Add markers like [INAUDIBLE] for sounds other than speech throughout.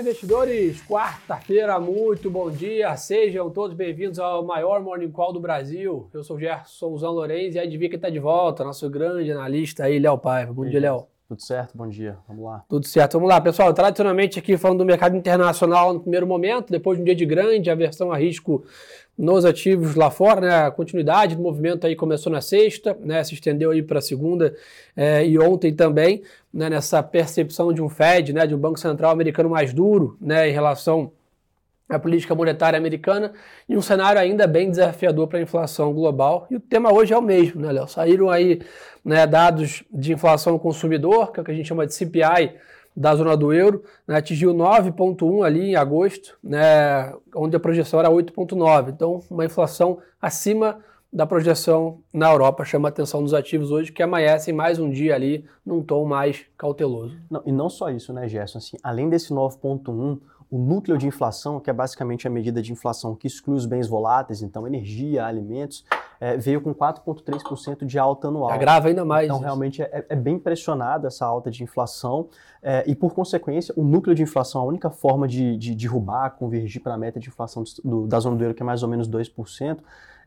Olá, investidores! Quarta-feira, muito bom dia! Sejam todos bem-vindos ao maior Morning Call do Brasil. Eu sou o Gerson Zan Lourenço e adivinha quem está de volta, nosso grande analista aí, Léo Paiva. Bom dia, Léo. Tudo certo, bom dia. Vamos lá. Tudo certo, vamos lá. Pessoal, tradicionalmente aqui falando do mercado internacional no primeiro momento, depois de um dia de grande aversão a risco nos ativos lá fora, né? A continuidade do movimento aí começou na sexta, né? Se estendeu aí para segunda é, e ontem também, né? Nessa percepção de um Fed, né? De um Banco Central americano mais duro, né? Em relação à política monetária americana e um cenário ainda bem desafiador para a inflação global. E o tema hoje é o mesmo, né, Léo? Saíram aí né, dados de inflação consumidor, que é o que a gente chama de CPI da zona do euro, né, atingiu 9,1 ali em agosto, né, onde a projeção era 8,9. Então, uma inflação acima da projeção na Europa chama a atenção dos ativos hoje, que amanhecem mais um dia ali num tom mais cauteloso. Não, e não só isso, né, Gerson? Assim, além desse 9,1, o núcleo de inflação, que é basicamente a medida de inflação que exclui os bens voláteis, então energia, alimentos, é, veio com 4,3% de alta anual. Agrava ainda mais. Então, isso. realmente, é, é, bem pressionada essa alta de inflação é, e, por consequência, o núcleo de inflação, a única forma de, de derrubar, convergir para a meta de inflação do, da zona do euro, que é mais ou menos 2%,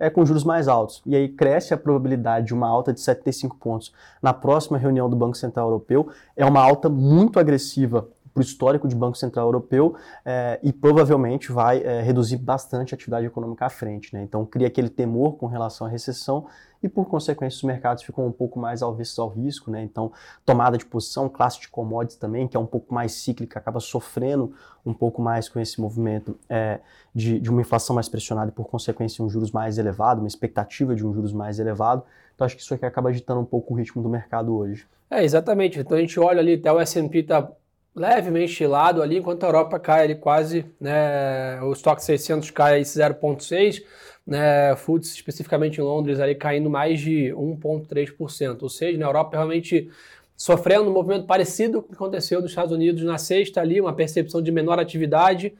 é com juros mais altos. E aí cresce a probabilidade de uma alta de 75 pontos na próxima reunião do Banco Central Europeu. É uma alta muito agressiva para o histórico de Banco Central Europeu é, e provavelmente vai é, reduzir bastante a atividade econômica à frente. Né? Então cria aquele temor com relação à recessão e por consequência os mercados ficam um pouco mais avessos ao risco. Né? Então tomada de posição, classe de commodities também, que é um pouco mais cíclica, acaba sofrendo um pouco mais com esse movimento é, de, de uma inflação mais pressionada e por consequência um juros mais elevado, uma expectativa de um juros mais elevado. Então acho que isso aqui acaba agitando um pouo o ritmo do mercado hoje. É, exatamente. Então a gente olha ali, até o S&P está levemente estilado ali, enquanto a Europa cai ali quase, né, o estoque 600 cai 0,6%, né, FTSE especificamente em Londres ali caindo mais de 1,3%, ou seja, na Europa realmente sofrendo um movimento parecido com o que aconteceu nos Estados Unidos na sexta ali, uma percepção de menor atividade,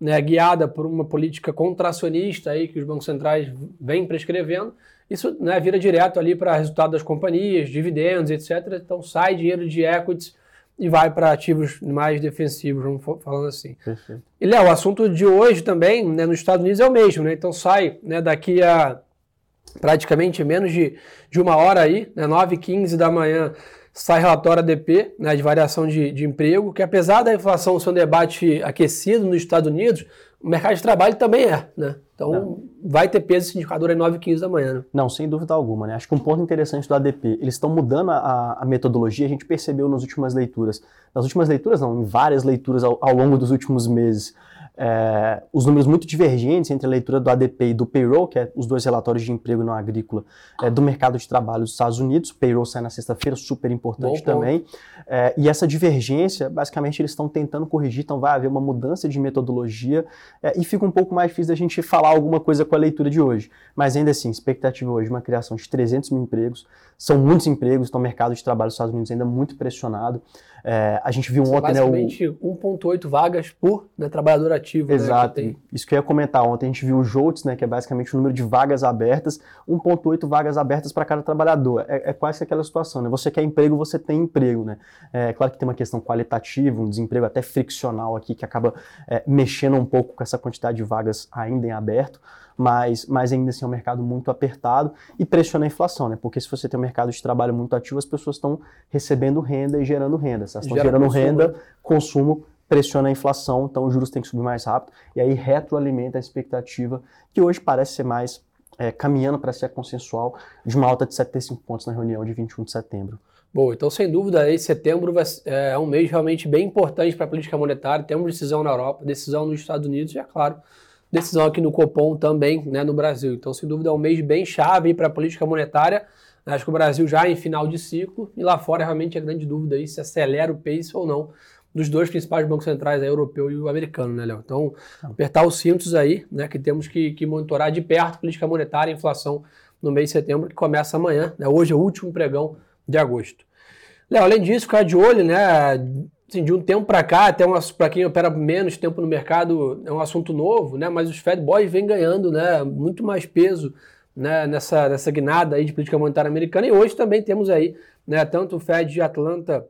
né, guiada por uma política contracionista aí que os bancos centrais vêm prescrevendo, isso né, vira direto ali para resultado das companhias, dividendos, etc. Então sai dinheiro de equities e vai para ativos mais defensivos, vamos falando assim. Perfeito. E Léo, o assunto de hoje também, né, nos Estados Unidos é o mesmo, né? Então sai, né, daqui a praticamente menos de, de uma hora aí, né, 9h15 da manhã, sai relatório ADP, né, de variação de, de emprego, que apesar da inflação ser um debate aquecido nos Estados Unidos, o mercado de trabalho também é, né? Então não. vai ter peso esse indicador às 9 h 15 da manhã. Né? Não, sem dúvida alguma. Né? Acho que um ponto interessante do ADP, eles estão mudando a, a, metodologia, a gente percebeu nas últimas leituras. Nas últimas leituras, não, em várias leituras ao, ao longo dos últimos meses é, os números muito divergentes entre a leitura do ADP e do payroll, que é os dois relatórios de emprego não agrícola é, do mercado de trabalho dos Estados Unidos. Payroll sai na sexta-feira, super importante Bom, também. É, e essa divergência, basicamente, eles estão tentando corrigir, então vai haver uma mudança de metodologia é, e fica um pouco mais difícil da gente falar alguma coisa com a leitura de hoje. Mas ainda assim, expectativa hoje, uma criação de 300 mil empregos, são muitos empregos, então o mercado de trabalho dos Estados Unidos ainda muito pressionado. É, a gente viu São ontem, né? O... 1,8 vagas por né, trabalhador ativo. Né, Exato. Né, Isso que eu ia comentar ontem. A gente viu o JOLTS, né, que é basicamente o número de vagas abertas, 1,8 vagas abertas para cada trabalhador. É, é, quase aquela situação, né? Você quer emprego, você tem emprego, né? É claro que tem uma questão qualitativa, um desemprego até friccional aqui, que acaba é, mexendo um pouco com essa quantidade de vagas ainda em aberto mas, mas ainda assim é um mercado muito apertado e pressiona a inflação, né? Porque se você tem um mercado de trabalho muito ativo, as pessoas estão recebendo renda e gerando renda. Se elas estão gerando consumo. renda, consumo pressiona a inflação, então os juros têm que subir mais rápido e aí retroalimenta a expectativa que hoje parece ser mais é, caminhando para ser consensual de uma alta de 75 pontos na reunião de 21 de setembro. Bom, então sem dúvida aí setembro vai, é um mês realmente bem importante para a política monetária. Temos decisão na Europa, decisão nos Estados Unidos e é claro decisão aqui no Copom também, né, no Brasil. Então, sem dúvida, é um mês bem chave para a política monetária. Acho que o Brasil já em final de ciclo e lá fora realmente a grande dúvida aí se acelera o pace ou não dos dois principais bancos centrais, o europeu e o americano, né, Léo? Então, apertar os cintos aí, né, que temos que, que monitorar de perto a política monetária e inflação no mês de setembro, que começa amanhã, né? Hoje é o último pregão de agosto. Léo, além disso, ficar de olho, né, assim, de um tempo para cá, até para quem opera menos tempo no mercado, é um assunto novo, né? Mas os Fed Boys vêm ganhando, né? Muito mais peso né? nessa, nessa guinada aí de política monetária americana. E hoje também temos aí, né? Tanto o Fed de Atlanta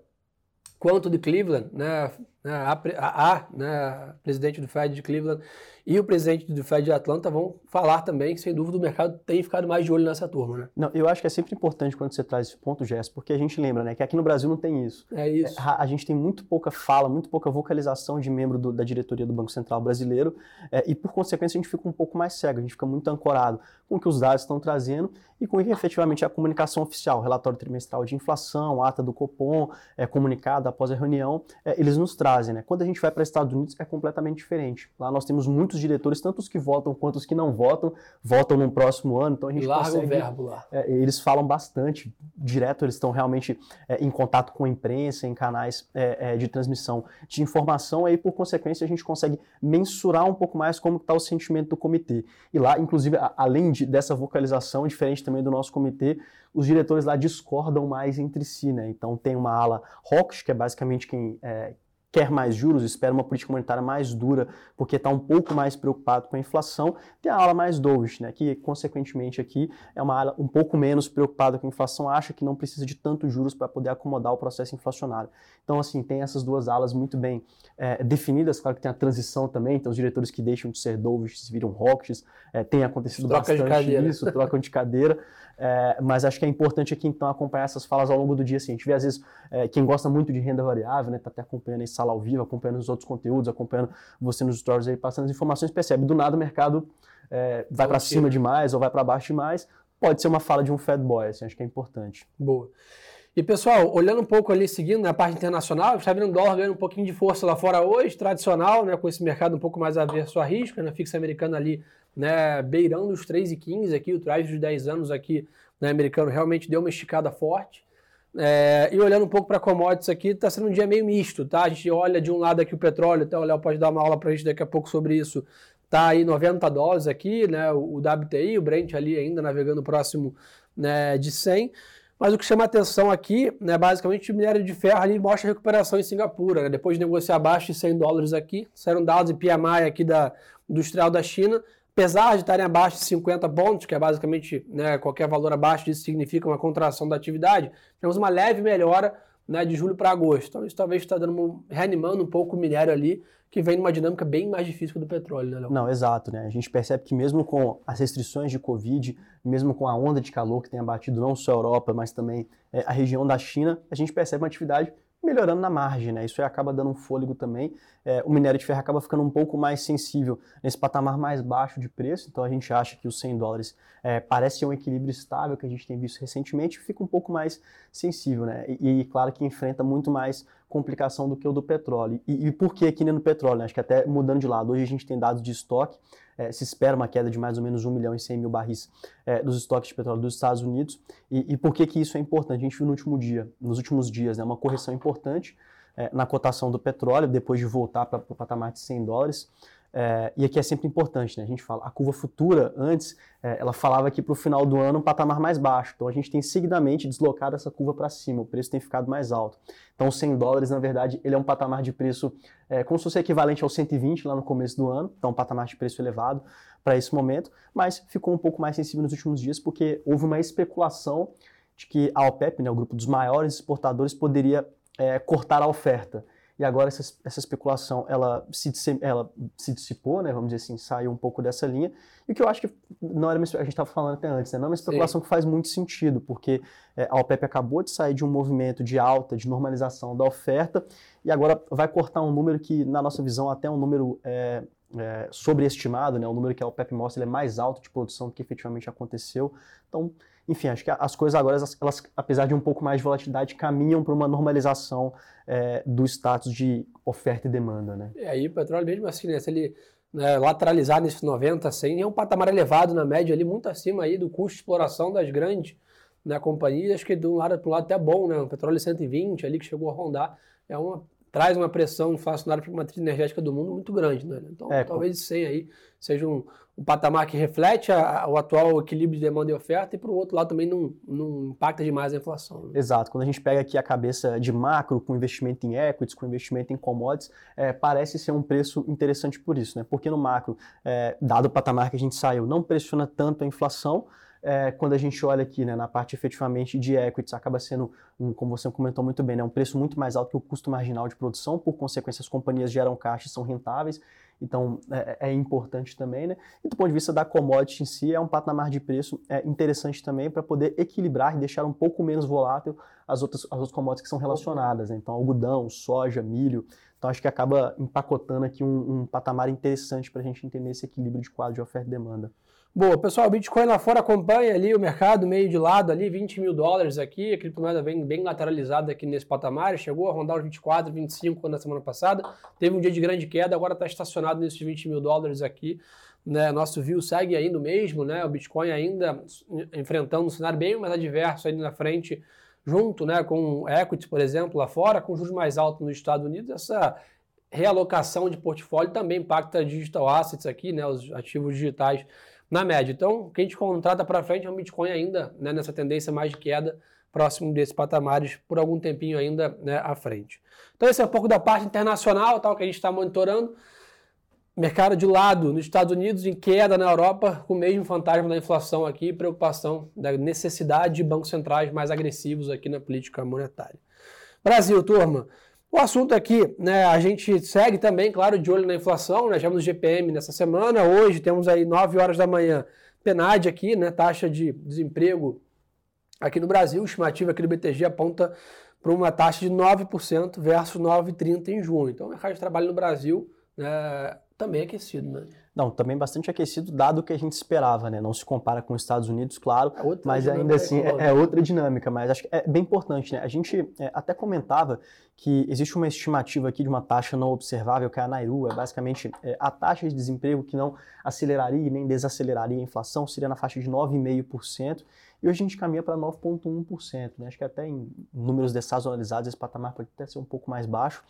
quanto de Cleveland, né? Né, a, a, a né, presidente do Fed de Cleveland e o presidente do Fed de Atlanta vão falar também, sem dúvida o mercado tem ficado mais de olho nessa turma, né? Não, eu acho que é sempre importante quando você traz esse ponto, Jess, porque a gente lembra, né, que aqui no Brasil não tem isso. É isso. É, a, a, gente tem muito pouca fala, muito pouca vocalização de membro do, da diretoria do Banco Central brasileiro é, e, por consequência, a gente fica um pouco mais cego, a gente fica muito ancorado com o que os dados estão trazendo e com que efetivamente a comunicação oficial, relatório trimestral de inflação, ata do Copom, é, comunicado após a reunião, é, eles nos trazem. Né? Quando a gente vai para os Estados Unidos é completamente diferente. Lá nós temos muitos diretores, tanto os que votam quanto os que não votam, votam no próximo ano, então a gente Larga consegue, o verbo lá. É, eles falam bastante, direto eles estão realmente é, em contato com a imprensa, em canais é, é, de transmissão de informação, aí por consequência a gente consegue mensurar um pouco mais como está o sentimento do comitê. E lá, inclusive, a, além de, dessa vocalização, diferente também do nosso comitê, os diretores lá discordam mais entre si, né? Então tem uma ala hawkish, que é basicamente quem é, quer mais juros, espera uma política monetária mais dura, porque está um pouco mais preocupado com a inflação, tem a ala mais dovish, né, que consequentemente aqui é uma ala um pouco menos preocupada com a inflação, acha que não precisa de tantos juros para poder acomodar o processo inflacionário. Então, assim, tem essas duas alas muito bem é, definidas, claro que tem a transição também, então os diretores que deixam de ser dovish viram hawkish, é, tem acontecido troca bastante isso, trocam de cadeira, é, [LAUGHS] mas acho que é importante aqui então acompanhar essas falas ao longo do dia. Assim. A gente vê às vezes quem gosta muito de renda variável, né, tá até acompanhando esse sala ao vivo, acompanhando os outros conteúdos, acompanhando você nos stories aí, passando as informações, percebe do nada o mercado é, vai para cima demais ou vai para baixo demais. Pode ser uma fala de um Fed boy, assim, acho que é importante. Boa. E pessoal, olhando um pouco ali, seguindo na né, parte internacional, está vendo o dólar ganhando um pouquinho de força lá fora hoje, tradicional, né, com esse mercado um pouco mais averso a risco, na né, fixa americana ali, né, beirando os 3,15 aqui, o trás dos 10 anos aqui, né, americano realmente deu uma esticada forte. É, e olhando um pouco para commodities aqui, está sendo um dia meio misto, tá? A gente olha de um lado aqui o petróleo, até o Léo pode dar uma aula para a gente daqui a pouco sobre isso. Tá aí 90 dólares aqui, né? O, WTI, o Brent ali ainda navegando próximo né, de 100. Mas o que chama atenção aqui, né, basicamente, o minério de ferro ali mostra recuperação em Singapura. Né? Depois de negociar abaixo de 100 dólares aqui, saíram dados de PMI aqui da industrial da China, apesar de estarem abaixo de 50 pontos, que é basicamente né, qualquer valor abaixo disso significa uma contração da atividade, temos uma leve melhora né, de julho para agosto. Então isso talvez está dando reanimando um pouco o minério ali, que vem numa dinâmica bem mais difícil que do petróleo, né? Não, exato, né? A gente percebe que mesmo com as restrições de Covid, mesmo com a onda de calor que tem abatido não só a Europa, mas também é, a região da China, a gente percebe uma atividade melhorando na margem, né? Isso acaba dando um fôlego também. É, o minério de ferro acaba ficando um pouco mais sensível nesse patamar mais baixo de preço, então a gente acha que os 100 dólares é, parece um equilíbrio estável que a gente tem visto recentemente, fica um pouco mais sensível, né? E, e claro que enfrenta muito mais complicação do que o do petróleo. E, e por que aqui no petróleo? Né? Acho que até mudando de lado, hoje a gente tem dados de estoque, é, se espera uma queda de mais ou menos 1 milhão e 100 mil barris é, dos estoques de petróleo dos Estados Unidos. E, e, por que, que isso é importante? A gente viu no último dia, nos últimos dias, né, uma correção importante é, na cotação do petróleo, depois de voltar para o patamar de 100 dólares. É, e aqui é sempre importante, né? A gente fala, a curva futura, antes, é, ela falava que para o final do ano um patamar mais baixo. Então a gente tem seguidamente deslocado essa curva para cima, o preço tem ficado mais alto. Então 100 dólares, na verdade, ele é um patamar de preço é, como se fosse equivalente ao 120 lá no começo do ano, então um patamar de preço elevado para esse momento, mas ficou um pouco mais sensível nos últimos dias porque houve uma especulação de que a OPEP, né, o grupo dos maiores exportadores, poderia é, cortar a oferta e agora essa, essa especulação ela se, ela se dissipou, né, vamos dizer assim, saiu um pouco dessa linha, e o que eu acho que não era uma, a gente estava falando até antes, né, não é uma especulação Sim. que faz muito sentido, porque é, a OPEP acabou de sair de um movimento de alta, de normalização da oferta, e agora vai cortar um número que, na nossa visão, até um número é, é, sobreestimado, né, o número que a OPEP mostra ele é mais alto de produção do que efetivamente aconteceu, então enfim, acho que as coisas agora, elas, elas apesar de um pouco mais de volatilidade, caminham para uma normalização é, do status de oferta e demanda. Né? E aí o petróleo mesmo assim, né, se ele né, lateralizar nesses 90, 100, é um patamar elevado na média ali, muito acima aí do custo de exploração das grandes né, companhias, acho que de um lado para o lado até bom, né, o petróleo 120 ali que chegou a rondar, é uma traz uma pressão inflacionária para a matriz energética do mundo muito grande. Né? Então, é, talvez 100 aí seja um, um patamar que reflete a, a, o atual equilíbrio de demanda e oferta e, por outro lado, também não, não impacta demais a inflação. Né? Exato. Quando a gente pega aqui a cabeça de macro, com investimento em equities, com investimento em commodities, é, parece ser um preço interessante por isso. Né? Porque no macro, é, dado o patamar que a gente saiu, não pressiona tanto a inflação, é, quando a gente olha aqui né, na parte efetivamente de equities, acaba sendo, um, como você comentou muito bem, né, um preço muito mais alto que o custo marginal de produção, por consequência as companhias geram caixa e são rentáveis, então é, é, importante também. Né? E do ponto de vista da commodity em si, é um patamar de preço é, interessante também para poder equilibrar e deixar um pouco menos volátil as outras, as outras commodities que são relacionadas, né? então algodão, soja, milho, então acho que acaba empacotando aqui um, um patamar interessante para a gente entender esse equilíbrio de quadro de oferta e demanda. Boa, pessoal, o Bitcoin lá fora acompanha ali o mercado meio de lado ali, 20 mil dólares aqui, a criptomoeda vem bem lateralizada aqui nesse patamar, chegou a rondar os 24, 25 na semana passada, teve um dia de grande queda, agora está estacionado nesses 20 mil dólares aqui, né, nosso view segue aí no mesmo, né, o Bitcoin ainda enfrentando um cenário bem mais adverso aí na frente, junto né, com equity, por exemplo, lá fora, com juros mais altos nos Estados Unidos, essa realocação de portfólio também impacta digital assets aqui, né, os ativos digitais na média. Então, o que a gente contrata para frente é um Bitcoin ainda né, nessa tendência mais de queda, próximo desses patamares por algum tempinho ainda né, à frente. Então, esse é um pouco da parte internacional, tal que a gente está monitorando. Mercado de lado nos Estados Unidos, em queda na Europa, com o mesmo fantasma da inflação aqui, preocupação da necessidade de bancos centrais mais agressivos aqui na política monetária. Brasil, turma. O assunto aqui, né, a gente segue também, claro, de olho na inflação, né, tivemos o GPM nessa semana, hoje temos aí 9 horas da manhã, PNAD aqui, né, taxa de desemprego aqui no Brasil, estimativa aqui do BTG aponta para uma taxa de 9% versus 9,30% em junho. Então, o mercado de trabalho no Brasil né, também aquecido, né? Não, também bastante aquecido, dado o que a gente esperava, né? Não se compara com os Estados Unidos, claro, é mas ainda assim é, é, outra dinâmica, mas acho que é bem importante, né? A gente é, até comentava que existe uma estimativa aqui de uma taxa não observável, que é a Nairu, é basicamente é, a taxa de desemprego que não aceleraria e nem desaceleraria a inflação, seria na faixa de 9,5%, e hoje a gente caminha para 9,1%, né? Acho que até em números dessazonalizados esse patamar pode até ser um pouco mais baixo,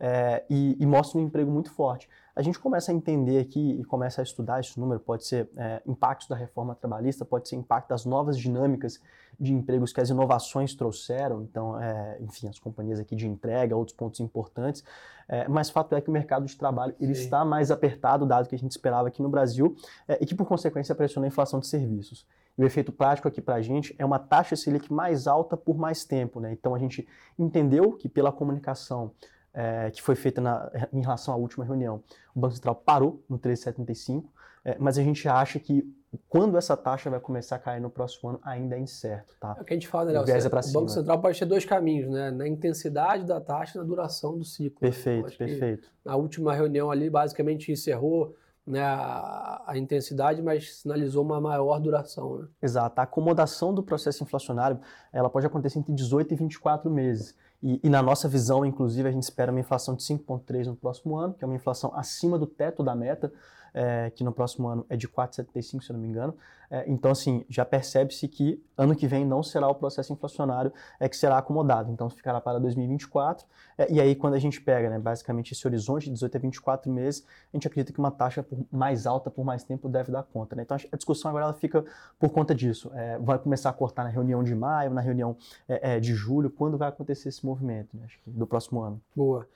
é, e, e, mostra um emprego muito forte. A gente começa a entender aqui e começa a estudar esse número, pode ser é, impactos da reforma trabalhista, pode ser impacto das novas dinâmicas de empregos que as inovações trouxeram, então, é, enfim, as companhias aqui de entrega, outros pontos importantes, é, mas fato é que o mercado de trabalho ele está mais apertado, dado que a gente esperava aqui no Brasil, é, e que por consequência pressiona a inflação de serviços. E o efeito prático aqui para a gente é uma taxa Selic mais alta por mais tempo, né? Então a gente entendeu que pela comunicação é, que foi feita na, em relação à última reunião. O Banco Central parou no 3,75, é, mas a gente acha que quando essa taxa vai começar a cair no próximo ano ainda é incerto. Tá? É o que a gente fala, né, Léo? O, o Banco Central pode ter dois caminhos, né? na intensidade da taxa e na duração do ciclo. Perfeito, perfeito. Na última reunião ali, basicamente encerrou né, a, a, intensidade, mas sinalizou uma maior duração. Né? Exato. A acomodação do processo inflacionário ela pode acontecer entre 18 e 24 meses. E, e, na nossa visão, inclusive, a gente espera uma inflação de 5,3% no próximo ano, que é uma inflação acima do teto da meta, é, que no próximo ano é de 4,75, se eu não me engano. É, então, assim, já percebe-se que ano que vem não será o processo inflacionário é que será acomodado. Então, ficará para 2024. É, e aí, quando a gente pega, né, basicamente, esse horizonte de 18 a 24 meses, a gente acredita que uma taxa mais alta por mais tempo deve dar conta. Né? Então, a discussão agora ela fica por conta disso. É, vai começar a cortar na reunião de maio, na reunião é, é, de julho, quando vai acontecer esse movimento, né, acho que do próximo ano. Boa.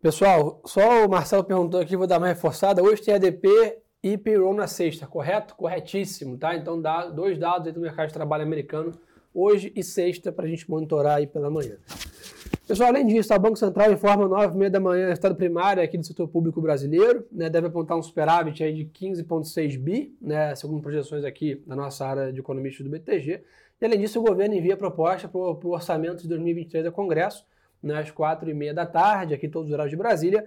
Pessoal, só o Marcelo perguntou aqui, vou dar uma reforçada. Hoje tem ADP e payroll na sexta, correto? Corretíssimo, tá? Então, dá dois dados aí do mercado de trabalho americano, hoje e sexta, para a gente monitorar aí pela manhã. Pessoal, além disso, o Banco Central informa 9 h da manhã, estado primário aqui do setor público brasileiro, né, deve apontar um superávit aí de 15,6 bi, né, segundo projeções aqui da nossa área de economistas do BTG. E além disso, o governo envia proposta para o orçamento de 2023 ao Congresso, às quatro e meia da tarde, aqui todos os horários de Brasília.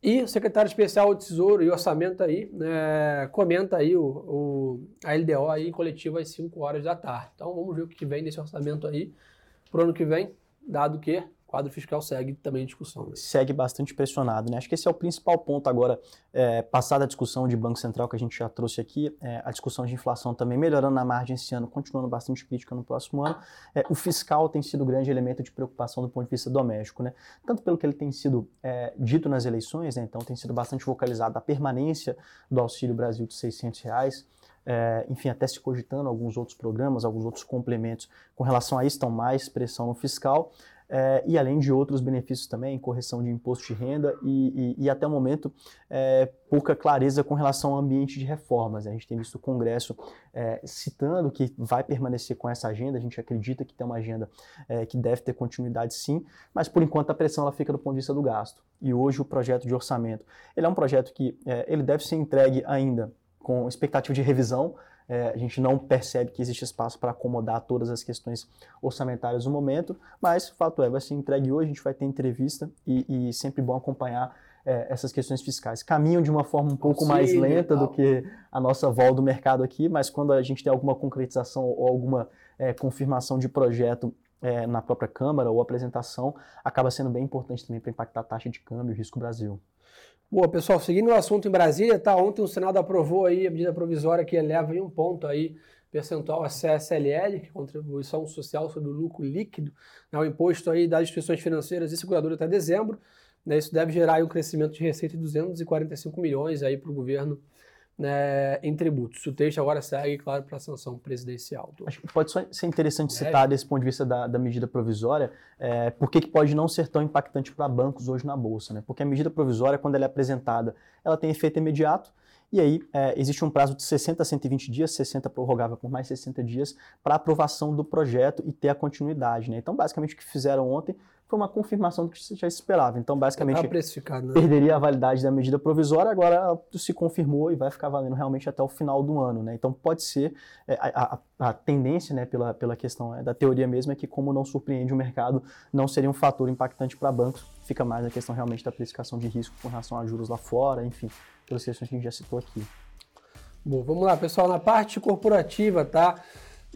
E o secretário especial do Tesouro e Orçamento aí né, comenta aí o, o, a LDO aí em coletivo às 5 horas da tarde. Então vamos ver o que vem nesse orçamento aí para o ano que vem, dado que quadro fiscal segue também em discussão. Né? Segue bastante pressionado, né? Acho que esse é o principal ponto agora, é, passada a discussão de Banco Central que a gente já trouxe aqui, é, a discussão de inflação também melhorando na margem esse ano, continuando bastante crítica no próximo ano. É, o fiscal tem sido o grande elemento de preocupação do ponto de vista doméstico, né? Tanto pelo que ele tem sido é, dito nas eleições, né? Então tem sido bastante focalizado a permanência do Auxílio Brasil de 600 reais, é, enfim, até se cogitando alguns outros programas, alguns outros complementos com relação a isso, estão mais pressão no fiscal. É, e além de outros benefícios também, correção de imposto de renda e, e, e até o momento é, pouca clareza com relação ao ambiente de reformas. A gente tem visto o Congresso é, citando que vai permanecer com essa agenda, a gente acredita que tem uma agenda é, que deve ter continuidade sim, mas por enquanto a pressão ela fica do ponto de vista do gasto. E hoje o projeto de orçamento, ele é um projeto que é, ele deve ser entregue ainda com expectativa de revisão, é, a gente não percebe que existe espaço para acomodar todas as questões orçamentárias no momento, mas o fato é, vai ser entregue hoje, a gente vai ter entrevista e, e sempre bom acompanhar é, essas questões fiscais. Caminham de uma forma um pouco Sim, mais lenta do que a nossa volta do mercado aqui, mas quando a gente tem alguma concretização ou alguma é, confirmação de projeto é, na própria Câmara ou apresentação, acaba sendo bem importante também para impactar a taxa de câmbio e o risco Brasil. Boa, pessoal, seguindo o assunto em Brasília, tá? Ontem o Senado aprovou aí a medida provisória que eleva em um ponto aí percentual a CSLL, que é contribuição social sobre o lucro líquido, né, o imposto aí das instituições financeiras e seguradoras até dezembro. Né, isso deve gerar um crescimento de receita de 245 milhões aí para o governo né, em tributos. O texto agora segue, claro, para a sanção presidencial. Acho que pode ser interessante é. citar, desse ponto de vista da, da medida provisória, é, por que pode não ser tão impactante para bancos hoje na Bolsa. Né? Porque a medida provisória, quando ela é apresentada, ela tem efeito imediato, e aí é, existe um prazo de 60 a 120 dias, 60 prorrogável por mais 60 dias, para aprovação do projeto e ter a continuidade. Né? Então, basicamente, o que fizeram ontem foi uma confirmação do que você já esperava. Então, basicamente, né? perderia a validade da medida provisória, agora se confirmou e vai ficar valendo realmente até o final do ano. Né? Então, pode ser, é, a, a, a, tendência né, pela, pela questão é, da teoria mesmo é que, como não surpreende o mercado, não seria um fator impactante para bancos, fica mais a questão realmente da precificação de risco com relação a juros lá fora, enfim, pelas questões que a gente já citou aqui. Bom, vamos lá, pessoal, na parte corporativa, tá?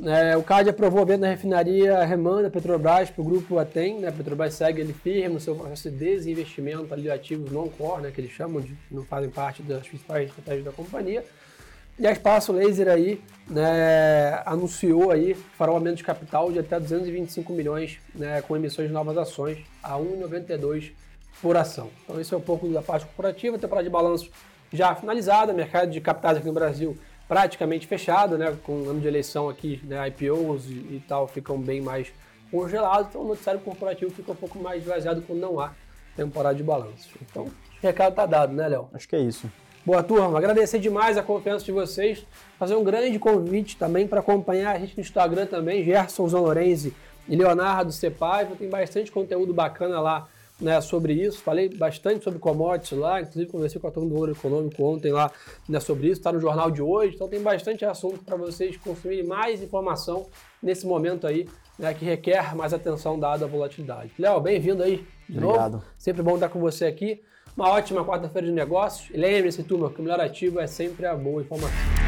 É, o CAD aprovou a venda da refinaria Remanda Petrobras para o grupo Atem. Né? A Petrobras segue ele firme no seu processo de desinvestimento ali de ativos non-core, né? que eles chamam de não fazem parte das principais estratégias da companhia. E a Espaço Laser aí né, anunciou aí fará um aumento de capital de até 225 milhões né, com emissões de novas ações a 1,92 por ação. Então esse é um pouco da parte corporativa, temporada de balanço já finalizada, mercado de capitais aqui no Brasil praticamente fechado, né? Com o ano de eleição aqui, né? IPOs e, e tal ficam bem mais congelados, então o noticiário corporativo fica um pouco mais esvaziado quando não há temporada de balanço. Então, o recado tá dado, né, Léo? Acho que é isso. Boa turma, agradecer demais a confiança de vocês, fazer um grande convite também para acompanhar a gente no Instagram também, Gerson Zanorenzi e Leonardo Cepaiva, tem bastante conteúdo bacana lá né, sobre isso. Falei bastante sobre commodities lá, inclusive conversei com a turma do Ouro Econômico ontem lá né, sobre isso, está no jornal de hoje, então tem bastante assunto para vocês consumirem mais informação nesse momento aí, né, que requer mais atenção dada à volatilidade. Léo, bem-vindo aí de Obrigado. novo. Sempre bom estar com você aqui. Uma ótima quarta-feira de negócios. E lembre-se, turma, que o melhor ativo é sempre a boa informação.